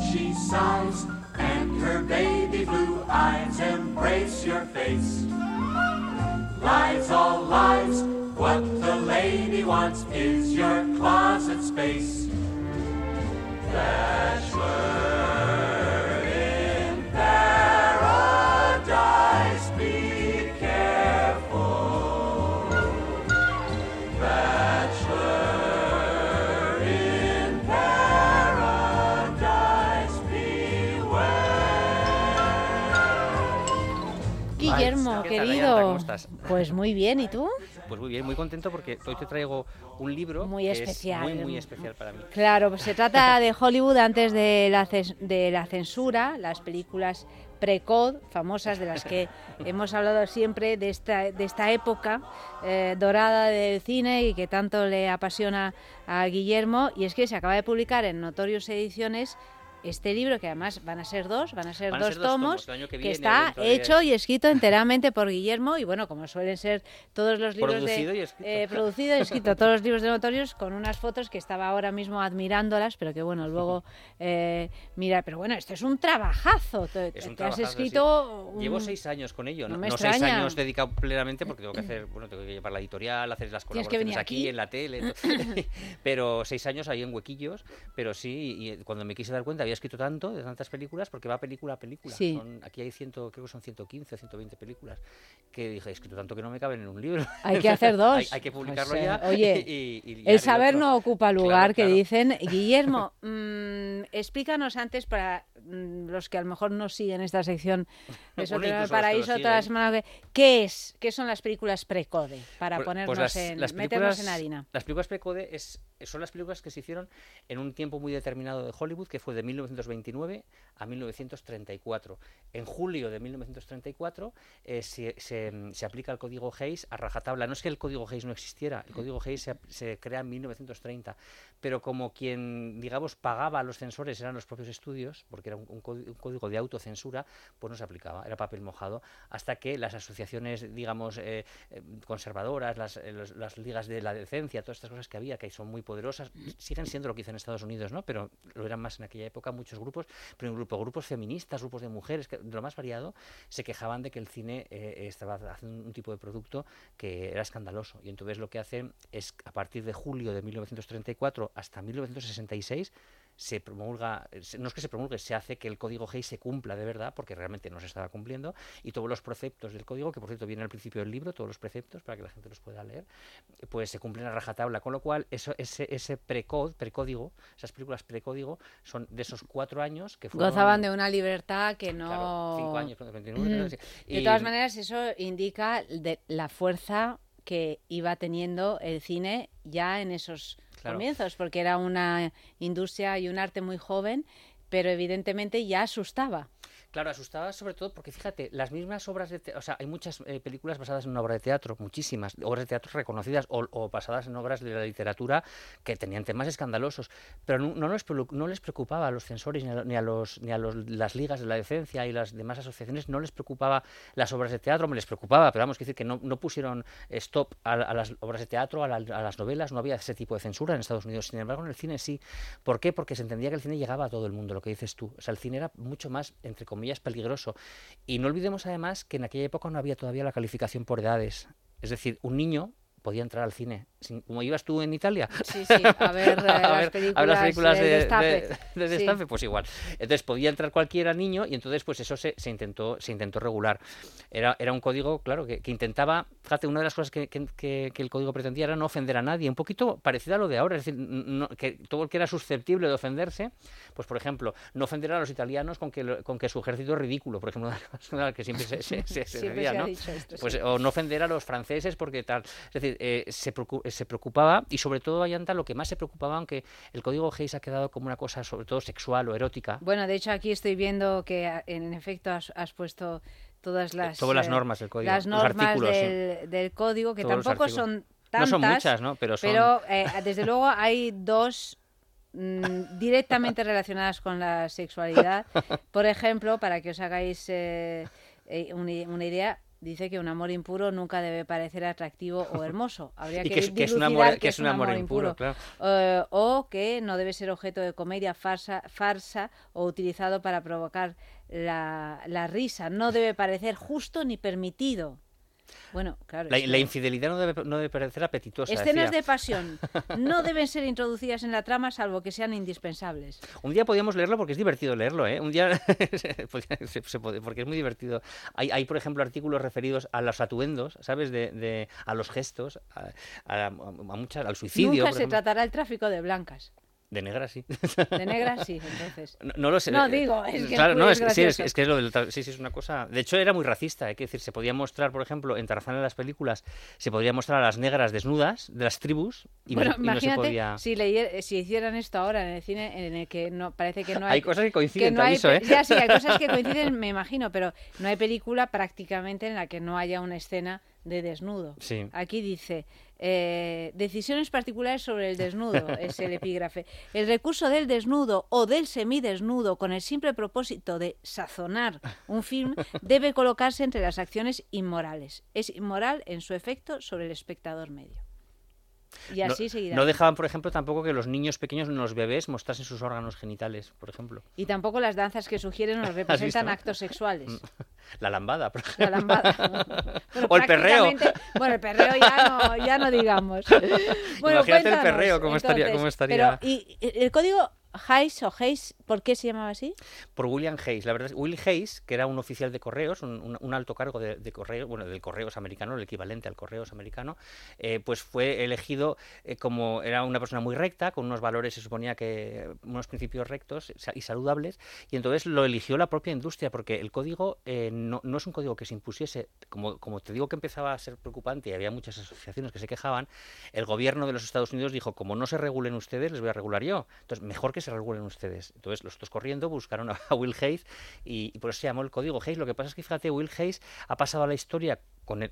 she sighs, and her baby blue eyes embrace your face. Lies, all lies, what the lady wants is your closet space. Bachelor Guillermo, ¿Qué tal, Ayanta? querido. ¿Cómo estás? Pues muy bien, ¿y tú? Pues muy bien, muy contento porque hoy te traigo un libro Muy que especial. es muy, muy especial para mí. Claro, pues se trata de Hollywood antes de la, ces- de la censura, las películas pre-code, famosas de las que hemos hablado siempre de esta, de esta época eh, dorada del cine y que tanto le apasiona a Guillermo. Y es que se acaba de publicar en Notorious Ediciones este libro, que además van a ser dos, van a ser, Van a dos, ser dos tomos, que está hecho y escrito enteramente por Guillermo y bueno, como suelen ser todos los libros Producido de... y escrito. eh, producido y escrito todos los libros de Notorious con unas fotos que estaba ahora mismo admirándolas, pero que bueno, luego eh, mira, pero bueno, esto es un trabajazo. Te, Es un te has sí. escrito un- Llevo seis años con ello, no no, me no seis años dedicado plenamente porque tengo que hacer, bueno, tengo que llevar la editorial, hacer las colaboraciones aquí, aquí. en la tele, pero seis años ahí en huequillos, pero sí, y cuando me quise dar cuenta había escrito tanto de tantas películas porque va película a película. Sí. Son- aquí hay ciento, creo que son 115 o 120 películas que dije, he escrito tanto que no me caben en un libro. Hay que hacer dos. hay, hay que publicarlo Pues, eh, ya. oye, y- El saber otro. no ocupa Claro, lugar, que claro. dicen. Guillermo, mm, explícanos antes para mm, los que a lo mejor no siguen esta sección que lo Paraíso toda la siguen. semana. que- ¿Qué es? ¿Qué son las películas pre-code? Para Pues- pues ponernos las- en, las meternos en harina. Las películas precode es, son las películas que se hicieron en un tiempo muy determinado de Hollywood, que fue de 1929 a 1934. En julio de 1934 eh, mm, se aplica el código Hayes a rajatabla. No es que el código Hayes no existiera, el código Hayes se, crea en 1930, pero como quien, digamos, pagaba a los censores eran los propios estudios, porque era un, un códi- un código de autocensura, pues no se aplicaba, era papel mojado, hasta que las asociaciones, digamos, eh, eh, conservadoras, las ligas de la decencia, todas estas cosas que había, que son muy poderosas, siguen siendo lo que hizo en Estados Unidos, ¿no? Pero lo eran más en aquella época muchos grupos, pero un grupo, grupos feministas, grupos de mujeres, que, de lo más variado, se quejaban de que el cine eh, estaba haciendo un tipo de producto que era escandaloso. Y entonces lo que hacen es, a partir de julio de 1934 hasta 1966, se promulga, eh, no es que se promulgue, se hace que el código Hayes se cumpla de verdad, porque realmente no se estaba cumpliendo, y todos los preceptos del código, que por cierto viene al principio del libro, todos los preceptos para que la gente los pueda leer, pues se cumplen a rajatabla, con lo cual eso, ese, ese precod, precódigo, esas películas precódigo, son de esos cuatro años que fueron... Gozaban de una libertad que no... Claro, cinco años, 29, Mm. sí. De Y- todas maneras, eso indica de la fuerza que iba teniendo el cine ya en esos Comienzos, porque era una industria y un arte muy joven, pero evidentemente ya asustaba. Claro, asustaba sobre todo porque fíjate, las mismas obras de teatro, o sea, hay muchas eh, películas basadas en una obra de teatro, muchísimas, obras de teatro reconocidas o, basadas en obras de la literatura que tenían temas escandalosos, pero no, les, no les preocupaba a los censores ni a, ni a los ni a los, las ligas de la decencia y las demás asociaciones, no les preocupaba las obras de teatro, me les preocupaba, pero vamos, que decir que no, no pusieron stop a, a las obras de teatro, a, la- a las novelas, no había ese tipo de censura en Estados Unidos, sin embargo en el cine sí. ¿Por qué? Porque se entendía que el cine llegaba a todo el mundo, lo que dices tú. O sea, el cine era mucho más, entre comillas, peligroso. Y no olvidemos además que en aquella época no había todavía la calificación por edades. Es decir, un niño podía entrar al cine. como ibas tú en Italia. Sí, sí, a ver, eh, las películas, a ver las películas de de, Destape. de- de Sí. Pues igual. Entonces podía entrar cualquiera niño y entonces pues eso se, se intentó se intentó regular. Era, era un código, claro, que, que intentaba, fíjate, una de las cosas que, que- el código pretendía era no ofender a nadie, un poquito parecido a lo de ahora, es decir, no- que todo el que era susceptible de ofenderse, pues por ejemplo, no ofender a los italianos con que, con que su ejército es ridículo, por ejemplo, que siempre se, se, se- Siempre ¿no? esto, Pues, sí. o no ofender a los franceses porque tal. Es decir, eh, se, eh, se preocupaba y sobre todo Ayanta lo que más se preocupaba, aunque el código Hayes ha quedado como una cosa sobre todo sexual o erótica. Bueno, de hecho aquí estoy viendo que a- en efecto has, has puesto todas las todas las eh, normas del código, las los normas sí. del, código que Todos tampoco son No tantas son muchas, ¿no? Pero son- pero, eh, desde luego hay dos mm, directamente relacionadas con la sexualidad por ejemplo para que os hagáis eh, eh, una, una idea dice que un amor impuro nunca debe parecer atractivo o hermoso. Habría que, que es- que es un dilucidar amor- qué que es un amor impuro, claro. Eh, o que no debe ser objeto de comedia, farsa, farsa o utilizado para provocar la, la risa. No debe parecer justo ni permitido. Bueno, claro. La, infidelidad no debe, no debe parecer apetitosa. Escenas decía. de pasión no deben ser introducidas en la trama salvo que sean indispensables. Un día podíamos leerlo porque es divertido leerlo, ¿eh? Un día se- se puede- porque es muy divertido. Hay, hay, por ejemplo, artículos referidos a los atuendos, ¿sabes? De, de- a los gestos, a, a- a muchas, al suicidio. Nunca se tratará el tráfico de blancas. De negras, sí. De negras sí, entonces. No, no lo sé. No, eh, digo, es que claro, es no, es, que- sí, es, gracioso. es que es lo del sí, sí, es una cosa. De hecho, era muy racista, hay que decir, se podía mostrar, por ejemplo, en Tarzán en las películas, se podría mostrar a las negras desnudas de las tribus y, no bueno, se- y no, se imagínate podía. si, si hicieran esto ahora en el cine en el que no parece que no hay, Hay cosas que que coinciden, no te hay aviso, ¿eh? ya sí hay cosas que coinciden me imagino pero no hay película prácticamente en la que no haya una escena de desnudo Sí. aquí dice eh, decisiones particulares sobre el desnudo es el epígrafe. El recurso del desnudo o del semidesnudo con el simple propósito de sazonar un film debe colocarse entre las acciones inmorales. Es inmoral en su efecto sobre el espectador medio y No- así seguirá No dejaban, por ejemplo, tampoco que los niños pequeños, los bebés, mostrasen sus órganos genitales, por ejemplo. Y tampoco las danzas que sugieren o representan actos sexuales. La lambada, por ejemplo. La lambada. Bueno, O el perreo. Bueno, el perreo ya no, ya no digamos. Bueno, Imagínate el perreo, cómo estaría- cómo estaría. Pero, ¿y el código Hayes o Hayes, por qué se llamaba así? por William Hayes. La verdad es Will Hayes, que era un oficial de correos, un, alto cargo de, correos, bueno, del correos americano, el equivalente al correos americano, eh, pues fue elegido eh, como era una persona muy recta, con unos valores, se suponía que unos principios rectos y saludables, y entonces lo eligió la propia industria, porque el código eh, no, no es un código que se impusiese, como, como te digo que empezaba a ser preocupante y había muchas asociaciones que se quejaban, el gobierno de los Estados Unidos dijo, como no se regulen ustedes, les voy a regular yo. Entonces, mejor que se regulen ustedes. Entonces, los otros corriendo buscaron a, Will Hayes y, y por eso se llamó el código Hayes. Lo que pasa es que, fíjate, Will Hayes ha pasado a la historia con el,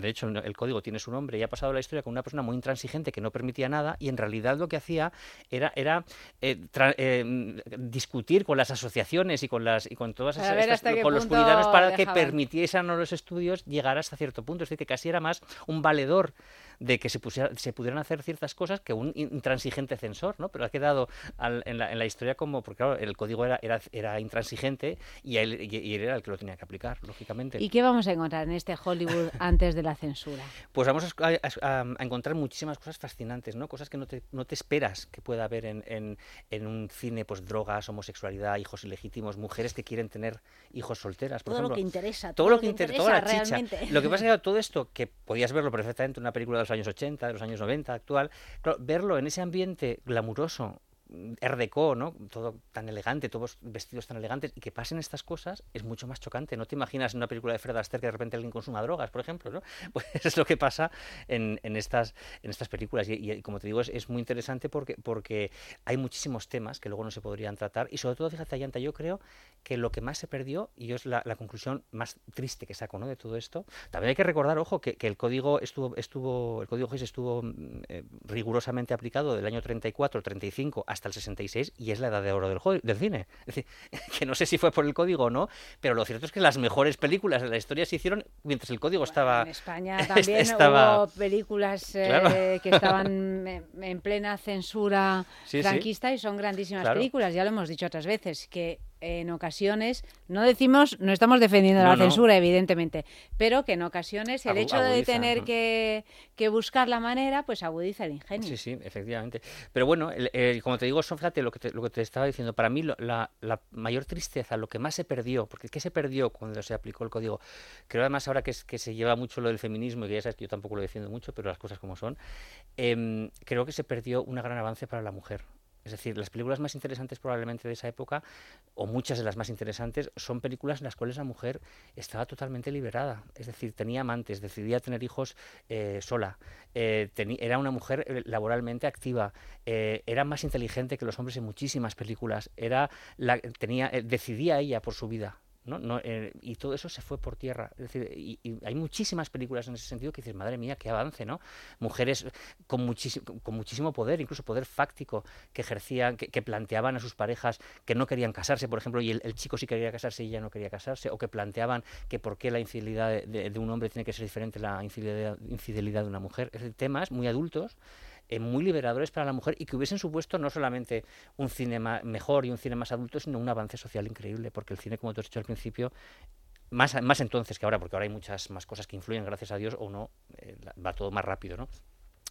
de hecho el código tiene su nombre y ha pasado a la historia con una persona muy intransigente que no permitía nada y en realidad lo que hacía era era eh, tra- eh, discutir con las asociaciones y con las y con todas esas, estas- con los puritanos para que permitiesen a los estudios llegar hasta cierto punto es decir que casi era más un valedor de que se, pusiera- se pudieran hacer ciertas cosas que un intransigente censor, ¿no? Pero ha quedado al- en, la, en la historia como, porque claro, el código era, era, era intransigente y él, y- y él era el que lo tenía que aplicar, lógicamente. ¿Y qué vamos a encontrar en este Hollywood antes de la censura? Pues vamos a, a- a- encontrar muchísimas cosas fascinantes, ¿no? Cosas que no te, no te esperas que pueda haber en, en- en un cine, pues drogas, homosexualidad, hijos ilegítimos, mujeres que quieren tener hijos solteras, por Todo lo ejemplo. que interesa, todo, lo que interesa, toda la chicha. realmente. Lo que pasa es que todo esto, que podías verlo perfectamente en una película de los años 80, de los años 90, actual, claro, verlo en ese ambiente glamuroso, Deco, ¿no? Todo tan elegante, todos vestidos tan elegantes, y que pasen estas cosas es mucho más chocante. No te imaginas en una película de Fred Astaire que de repente alguien consuma drogas, por ejemplo, ¿no? Pues es lo que pasa en, en estas, en estas películas. Y, como te digo, es, muy interesante porque, porque hay muchísimos temas que luego no se podrían tratar. Y sobre todo, fíjate, Ayanta, yo creo que lo que más se perdió, y yo es la, la conclusión más triste que saco ¿no? de todo esto, también hay que recordar, ojo, que, que el código estuvo, estuvo, el código GIS estuvo mm, eh, rigurosamente aplicado del año 34, 35 hasta el 66, y es la edad de oro del, del cine. Es decir, que no sé si fue por el código o no, pero lo cierto es que las mejores películas de la historia se hicieron mientras el código estaba... En España también estaba- hubo películas eh, Claro. que estaban en, en plena censura Sí, sí. franquista y son grandísimas Claro. películas. Ya lo hemos dicho otras veces, que en ocasiones, no decimos, no estamos defendiendo No, la no. censura, evidentemente, pero que en ocasiones el Agu- hecho de tener ¿no? que, que buscar la manera, pues agudiza el ingenio. Sí, sí, efectivamente. Pero bueno, el- el- como te digo, son, fíjate lo que te, lo que te estaba diciendo. Para mí, lo- la, la mayor tristeza, lo que más se perdió, porque ¿qué se perdió cuando se aplicó el código? Creo además ahora que, es- que se lleva mucho lo del feminismo, y que ya sabes que yo tampoco lo defiendo mucho, pero las cosas como son, em, creo que se perdió un gran avance para la mujer. Es decir, las películas más interesantes probablemente de esa época, o muchas de las más interesantes, son películas en las cuales la mujer estaba totalmente liberada. Es decir, tenía amantes, decidía tener hijos eh, sola, eh, era una mujer eh, laboralmente activa, eh, era más inteligente que los hombres en muchísimas películas, era la, tenía, decidía ella por su vida. Eh, y todo eso se fue por tierra. Es decir, hay muchísimas películas en ese sentido que dices, madre mía, qué avance, ¿no? Mujeres con, con muchísimo poder, incluso poder fáctico, que ejercían, que, planteaban a sus parejas que no querían casarse, por ejemplo, y el, chico sí quería casarse y ella no quería casarse, o que planteaban que por qué la infidelidad de, un hombre tiene que ser diferente a la infidelidad, infidelidad de una mujer. Es decir, temas muy adultos eh, muy liberadores para la mujer y que hubiesen supuesto no solamente un cine mejor y un cine más adulto, sino un avance social increíble, porque el cine, como tú has dicho al principio, más, más entonces que ahora, porque ahora hay muchas más cosas que influyen, gracias a Dios, o no, eh, va todo más rápido, ¿no?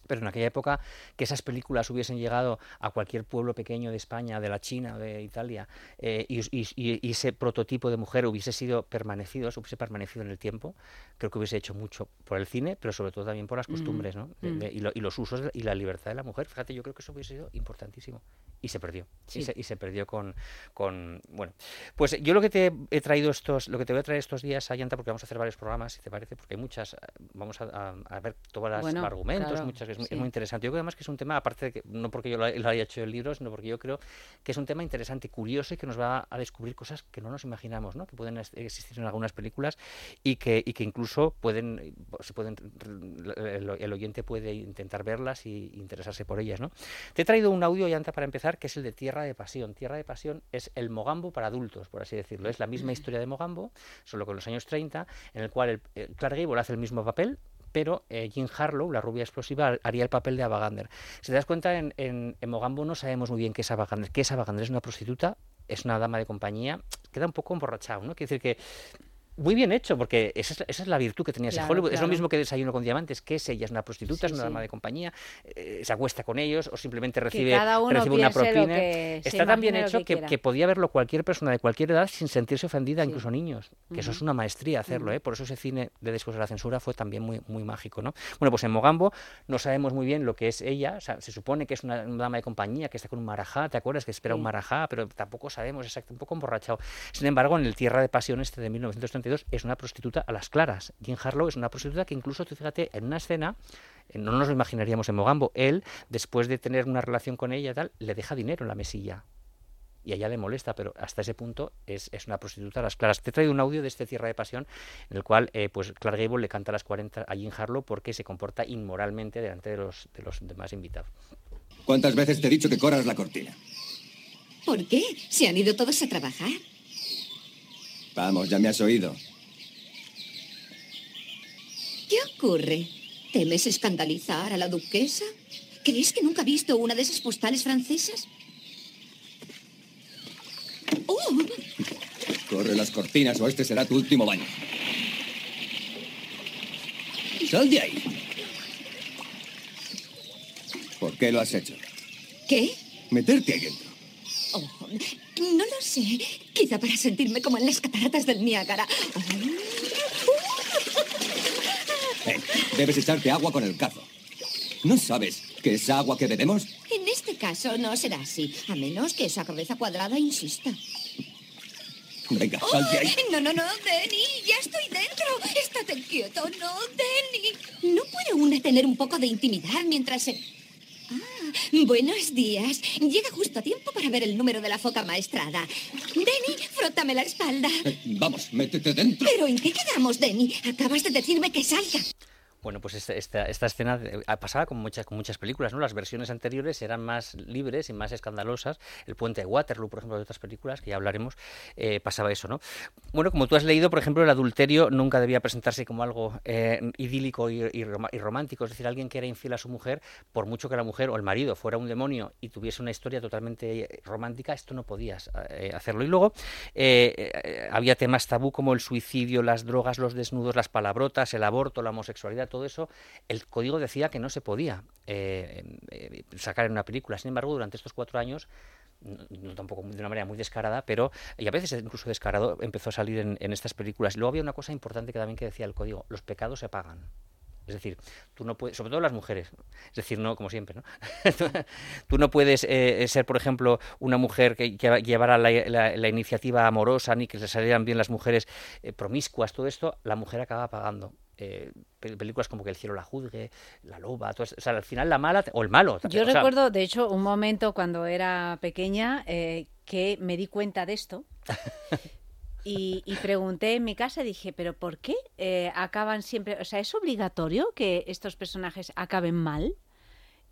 Pero en aquella época que esas películas hubiesen llegado a cualquier pueblo pequeño de España, de la China, de Italia, eh, y, ese prototipo de mujer hubiese sido permanecido, hubiese permanecido en el tiempo, creo que hubiese hecho mucho por el cine, pero sobre todo también por las mm, costumbres ¿no? Mm. y, los usos y la libertad de la mujer. Fíjate, yo creo que eso hubiese sido importantísimo. Y se perdió. Y, se, perdió con, con, Bueno, pues yo lo que te he traído estos, lo que te voy a traer estos días, Ayanta, porque vamos a hacer varios programas, si te parece, porque hay muchas, vamos a, ver todos los argumentos, muchas es, muy interesante. Yo creo además que es un tema, aparte de que, no porque yo lo, haya hecho el libro, sino porque yo creo que es un tema interesante, curioso y que nos va a descubrir cosas que no nos imaginamos, ¿no? que pueden existir en algunas películas y que, y que incluso pueden, se pueden el, oyente puede intentar verlas y interesarse por ellas. ¿no? Te he traído un audio, Yanta, para empezar, que es el de Tierra de Pasión. Tierra de Pasión es el Mogambo para adultos, por así decirlo. Es la misma historia de Mogambo, solo con los años 30, en el cual el, Clark Gable hace el mismo papel, pero eh, Jean Harlow, la rubia explosiva, haría el papel de Abagander. Si te das cuenta, en, Mogambo no sabemos muy bien qué es Abagander. ¿Qué es Abagander? ¿Es una prostituta? ¿Es una dama de compañía? Queda un poco emborrachado, ¿no? Quiere decir que muy bien hecho, porque esa es, la virtud que tenía ese Hollywood. Es lo mismo que Desayuno con Diamantes, que es ella es una prostituta, es una dama de compañía, eh, se acuesta con ellos o simplemente recibe, recibe una propina. Está tan bien hecho que, podía verlo cualquier persona de cualquier edad sin sentirse ofendida, incluso niños. Que eso es una maestría hacerlo, ¿eh? Por eso ese cine de después de la censura fue también muy, muy mágico, ¿no? Bueno, pues en Mogambo no sabemos muy bien lo que es ella, se supone que es una, dama de compañía que está con un marajá, ¿te acuerdas? Que espera un marajá, pero tampoco sabemos exacto, un poco emborrachado. Sin embargo, en el Tierra de Pasión este de 1932 es una prostituta a las claras. Jim Harlow es una prostituta que incluso, fíjate, en una escena, eh, no nos lo imaginaríamos en Mogambo, él, después de tener una relación con ella, tal, le deja dinero en la mesilla. Y a ella le molesta, pero hasta ese punto es, una prostituta a las claras. Te he traído un audio de este Tierra de Pasión en el cual eh, pues Clark Gable le canta a las 40 a Jim Harlow porque se comporta inmoralmente delante de los, de los demás invitados. ¿Cuántas veces te he dicho que corras la cortina? ¿Por qué? ¿Se han ido todos a trabajar? Vamos, ya me has oído. ¿Qué ocurre? ¿Temes escandalizar a la duquesa? ¿Crees que nunca ha visto una de esas postales francesas? ¡Oh! Corre las cortinas o este será tu último baño. ¡Sal de ahí! ¿Por qué lo has hecho? ¿Qué? Meterte ahí dentro. Oh, no lo sé. Quizá para sentirme como en las cataratas del Niágara. Eh, debes echarte agua con el cazo. ¿No sabes que es agua que bebemos? En este caso no será así, a menos que esa cabeza cuadrada insista. Venga, salte ahí. No, no, no, Denny, ya estoy dentro. Estate quieto, no, Denny. ¿No puede una tener un poco de intimidad mientras se... Buenos días. Llega justo a tiempo para ver el número de la foca maestrada. Denny, frótame la espalda. Eh, vamos, métete dentro. ¿Pero en qué quedamos, Denny? Acabas de decirme que salga. Bueno, pues esta, esta, escena pasaba con muchas, con muchas películas, ¿no? Las versiones anteriores eran más libres y más escandalosas. El puente de Waterloo, por ejemplo, de otras películas, que ya hablaremos, eh, pasaba eso, ¿no? Bueno, como tú has leído, por ejemplo, el adulterio nunca debía presentarse como algo eh, idílico y, romántico. Es decir, alguien que era infiel a su mujer, por mucho que la mujer o el marido fuera un demonio y tuviese una historia totalmente romántica, esto no podías eh, hacerlo. Y luego había temas tabú como el suicidio, las drogas, los desnudos, las palabrotas, el aborto, la homosexualidad todo eso, el código decía que no se podía eh, eh, sacar en una película. Sin embargo, durante estos cuatro años no, tampoco de una manera muy descarada, pero y a veces incluso descarado empezó a salir en, estas películas. Luego había una cosa importante que también que decía el código, los pecados se pagan. Es decir, tú no puedes, sobre todo las mujeres, es decir, no como siempre, ¿no? tú no puedes eh, ser, por ejemplo, una mujer que, llevara la, iniciativa amorosa, ni que se salieran bien las mujeres promiscuas, todo esto, la mujer acaba pagando. Eh, películas como que el cielo la juzgue, la loba, todo o sea, al final la mala o el malo. Yo recuerdo, de hecho, un momento cuando era pequeña eh, que me di cuenta de esto. Y, y pregunté en mi casa, dije, ¿pero por qué eh, acaban siempre? O sea, ¿es obligatorio que estos personajes acaben mal?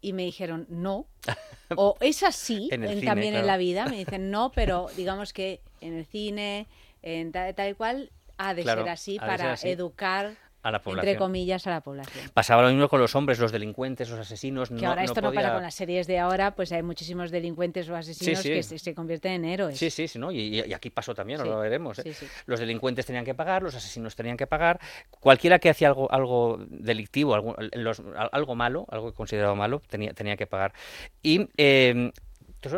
Y me dijeron, no. O es así En en- cine, también en claro. la vida. Me dicen, no, pero digamos que en el cine, en tal, tal y cual, ha de Claro, ser así de ser para así. educar, A la entre población. comillas, a la población. Pasaba lo mismo con los hombres, los delincuentes, los asesinos. Que no, ahora esto no podía- pasa con las series de ahora, pues hay muchísimos delincuentes o asesinos sí. que se, se convierten en héroes. Sí, sí, sí, ¿no? Y, y aquí pasó también, ahora lo veremos. ¿eh? Los delincuentes tenían que pagar, los asesinos tenían que pagar. Cualquiera que hacía algo, algo delictivo, algo, los- algo malo, algo considerado malo, tenía, tenía que pagar. Y eh,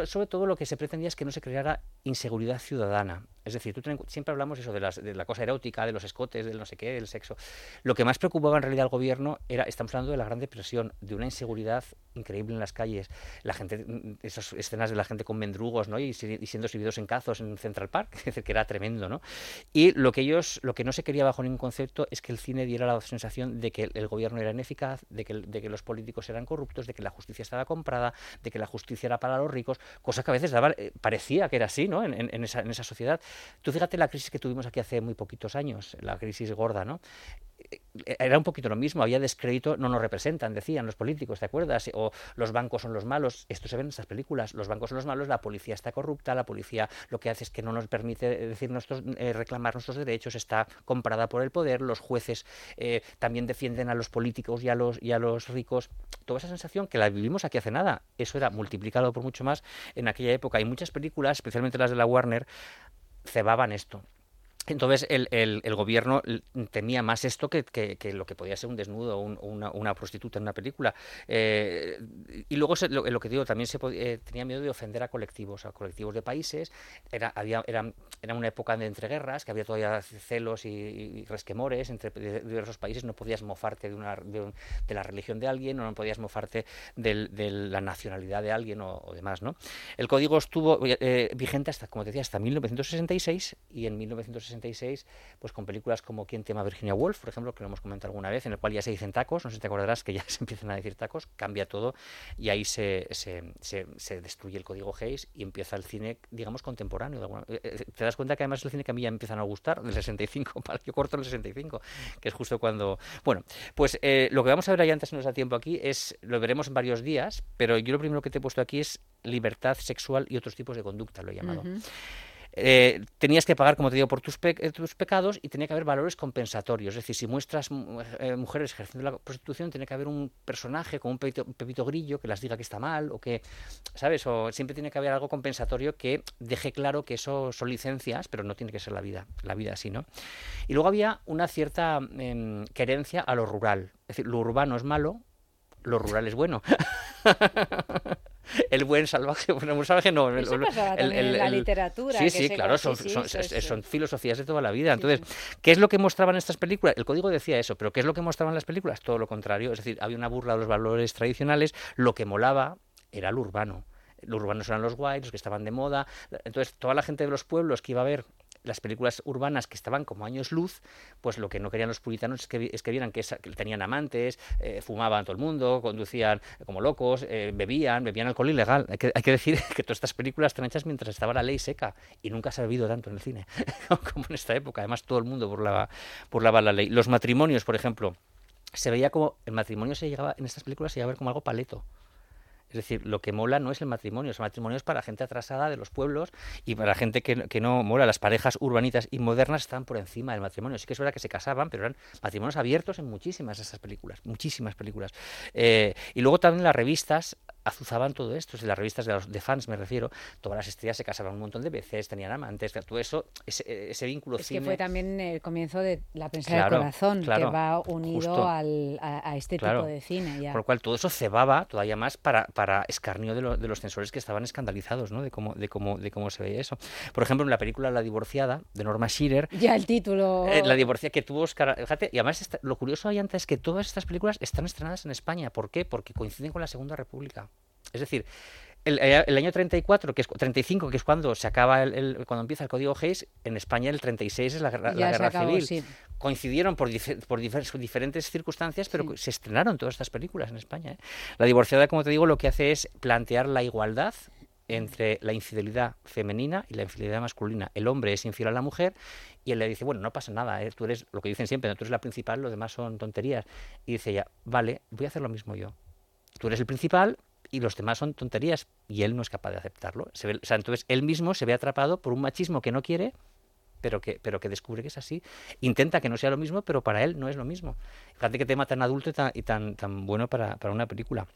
sobre todo lo que se pretendía es que no se creara inseguridad ciudadana. Es decir, tú ten siempre hablamos eso de, las- de la cosa erótica, de los escotes, del no sé qué, del sexo. Lo que más preocupaba en realidad al gobierno era, estamos hablando de la Gran Depresión, de una inseguridad increíble en las calles. La gente, mm, esas escenas de la gente con mendrugos, ¿no? Y, y siendo exhibidos en cazos en Central Park, que era tremendo, ¿no? Y lo que ellos, lo que no se quería bajo ningún concepto es que el cine diera la sensación de que el, gobierno era ineficaz, de que, de que los políticos eran corruptos, de que la justicia estaba comprada, de que la justicia era para los ricos, cosa que a veces daba, eh, parecía que era así, ¿no? En, en- en esa, en esa sociedad. Tú fíjate la crisis que tuvimos aquí hace muy poquitos años, la crisis gorda, ¿no? Eh, Era un poquito lo mismo, había descrédito, no nos representan, decían los políticos, ¿te acuerdas? O los bancos son los malos, esto se ve en estas películas, los bancos son los malos, la policía está corrupta, la policía lo que hace es que no nos permite decir nuestros, eh, reclamar nuestros derechos, está comprada por el poder, los jueces eh, también defienden a los políticos y a los, y a los ricos. Toda esa sensación que la vivimos aquí hace nada, eso era multiplicado por mucho más en aquella época. Y muchas películas, especialmente las de la Warner, cebaban esto. Entonces el, el- gobierno temía más esto que, que- lo que podía ser un desnudo o un- una, prostituta en una película. Eh, y luego se- lo, que digo, también se eh, tenía miedo de ofender a colectivos, a colectivos de países. Era, había, era, era una época de entreguerras, que había todavía celos y, resquemores entre diversos países. No podías mofarte de, una, de, un- de la religión de alguien o no podías mofarte de la nacionalidad de alguien o, demás. ¿no? El código estuvo eh, vigente hasta, como te decía, hasta 1966 y en 1966, pues con películas como ¿Quién tema Virginia Woolf, por ejemplo, que lo hemos comentado alguna vez, en el cual ya se dicen tacos, no sé si te acordarás que ya se empiezan a decir tacos, cambia todo y ahí se, se, se- se destruye el código Hayes y empieza el cine, digamos, contemporáneo. de alguna- eh, eh, Te das cuenta que además el cine que a mí ya empiezan a gustar, del 65, para yo corto el 65, que es justo cuando... Bueno, pues eh, lo que vamos a ver ahí antes no nos da tiempo aquí es, lo veremos en varios días, pero yo lo primero que te he puesto aquí es libertad sexual y otros tipos de conducta, lo he llamado. Ujú. Eh, tenías que pagar, como te digo, por tus, pe- eh, tus pecados y tenía que haber valores compensatorios. Es decir, si muestras mu- eh, mujeres ejerciendo la prostitución, tiene que haber un personaje con un pepito, un pepito grillo que las diga que está mal o que, ¿sabes? O siempre tiene que haber algo compensatorio que deje claro que eso son licencias, pero no tiene que ser la vida, la vida así, ¿no? Y luego había una cierta em, querencia a lo rural. Es decir, lo urbano es malo, lo rural es bueno. el buen salvaje, bueno, buen salvaje no. el- Eso el- pasaba también en la literatura, Sí, que sí, claro, sí, son, sí, filosofías de toda la vida. Entonces, ¿qué es lo que mostraban estas películas? El código decía eso, pero ¿qué es lo que mostraban las películas? Todo lo contrario. Es decir, había una burla de los valores tradicionales, lo que molaba era lo urbano. Los urbanos eran los guays, los que estaban de moda. Entonces, toda la gente de los pueblos que iba a ver las películas urbanas que estaban como años luz, pues lo que no querían los puritanos es que, es que vieran que, esa- que tenían amantes, eh, fumaban todo el mundo, conducían como locos, eh, bebían, bebían alcohol ilegal. Hay que, hay que decir que todas estas películas están hechas mientras estaba la ley seca y nunca se ha bebido tanto en el cine como en esta época. Además, todo el mundo burlaba, burlaba la ley. Los matrimonios, por ejemplo, se veía como el matrimonio se llegaba en estas películas se llegaba a ver como algo paleto. Es decir, lo que mola no es el matrimonio, el matrimonio es para gente atrasada de los pueblos y para gente que, que no mola. Las parejas urbanitas y modernas están por encima del matrimonio. Sí que es verdad que se casaban, pero eran matrimonios abiertos en muchísimas de esas películas, muchísimas películas. Eh, y luego también las revistas azuzaban todo esto, es decir, las revistas de, los, de fans me refiero, todas las estrellas se casaban un montón de veces, tenían amantes, todo eso, ese, ese vínculo Es cine... que fue también el comienzo de la prensa Claro, del corazón, claro, que va unido al, a, a este Claro. tipo de cine. Ya. Por lo cual todo eso cebaba todavía más para, para escarnio de, lo- de los censores que estaban escandalizados ¿no? de, cómo, de, cómo, de cómo se veía eso. Por ejemplo, en la película La divorciada, de Norma Shearer, Ya el título. eh, la divorciada que tuvo Oscar... Fíjate, y además lo curioso ahí antes es que todas estas películas están estrenadas en España. ¿Por qué? Porque coinciden con la Segunda República. Es decir, el, eh, el año 34, que es 35, que es cuando se acaba el, el- cuando empieza el Código Hayes, en España el 36 es la, guerra- Ya la se guerra acabó, civil. sí. Coincidieron por, por difer- diferentes circunstancias, pero Sí. se estrenaron todas estas películas en España. ¿eh? La divorciada, como te digo, lo que hace es plantear la igualdad entre la infidelidad femenina y la infidelidad masculina. El hombre es infiel a la mujer y él le dice, bueno, no pasa nada, ¿eh? tú eres lo que dicen siempre, tú eres la principal, los demás son tonterías. Y dice ella, vale, voy a hacer lo mismo yo. Tú eres el principal y los demás son tonterías y él no es capaz de aceptarlo. O sea, entonces él mismo se ve atrapado por un machismo que no quiere pero que, pero que descubre que es así. Intenta que no sea lo mismo, pero para él no es lo mismo. Fíjate qué tema tan adulto y tan, tan, bueno para, para una película.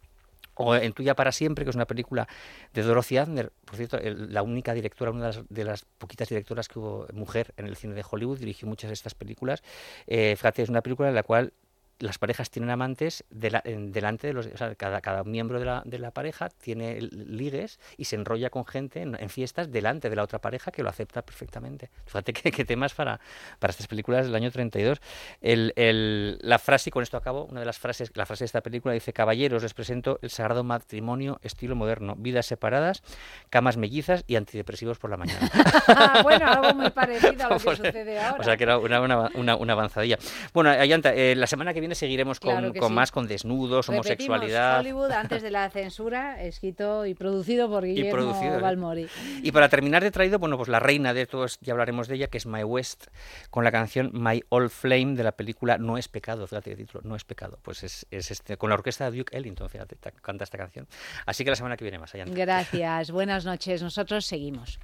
O en Tuya para siempre, que es una película de Dorothy Adner, por cierto, la única directora, una de las, de las poquitas directoras que hubo mujer en el cine de Hollywood, dirigió muchas de estas películas. Eh, fíjate, es una película en la cual las parejas tienen amantes dela- en- delante de los o sea, cada, cada miembro de la, de la pareja tiene ligues y se enrolla con gente en, en fiestas delante de la otra pareja que lo acepta perfectamente fíjate qué, temas para, para estas películas del año 32 el, el- la frase y con esto acabo una de las frases la frase de esta película dice caballeros les presento el sagrado matrimonio estilo moderno vidas separadas camas mellizas y antidepresivos por la mañana bueno, algo muy parecido a lo que sucede ahora. O sea, que era una, una, una, una avanzadilla. Bueno, Ayanta, eh, la semana que viene seguiremos con, Claro con sí. más, con desnudos, Repetimos, homosexualidad. Hollywood antes de la censura, escrito y producido por Guillermo producido, ¿eh? Balmori. Y para terminar de traído, bueno, pues la reina de todos, ya hablaremos de ella, que es My West, con la canción My Old Flame de la película No es pecado, fíjate el título, No es pecado. Pues es, es este, con la orquesta de Duke Ellington, fíjate, ta- canta esta canción. Así que la semana que viene más, Ayanta. Gracias, buenas noches. Nosotros seguimos.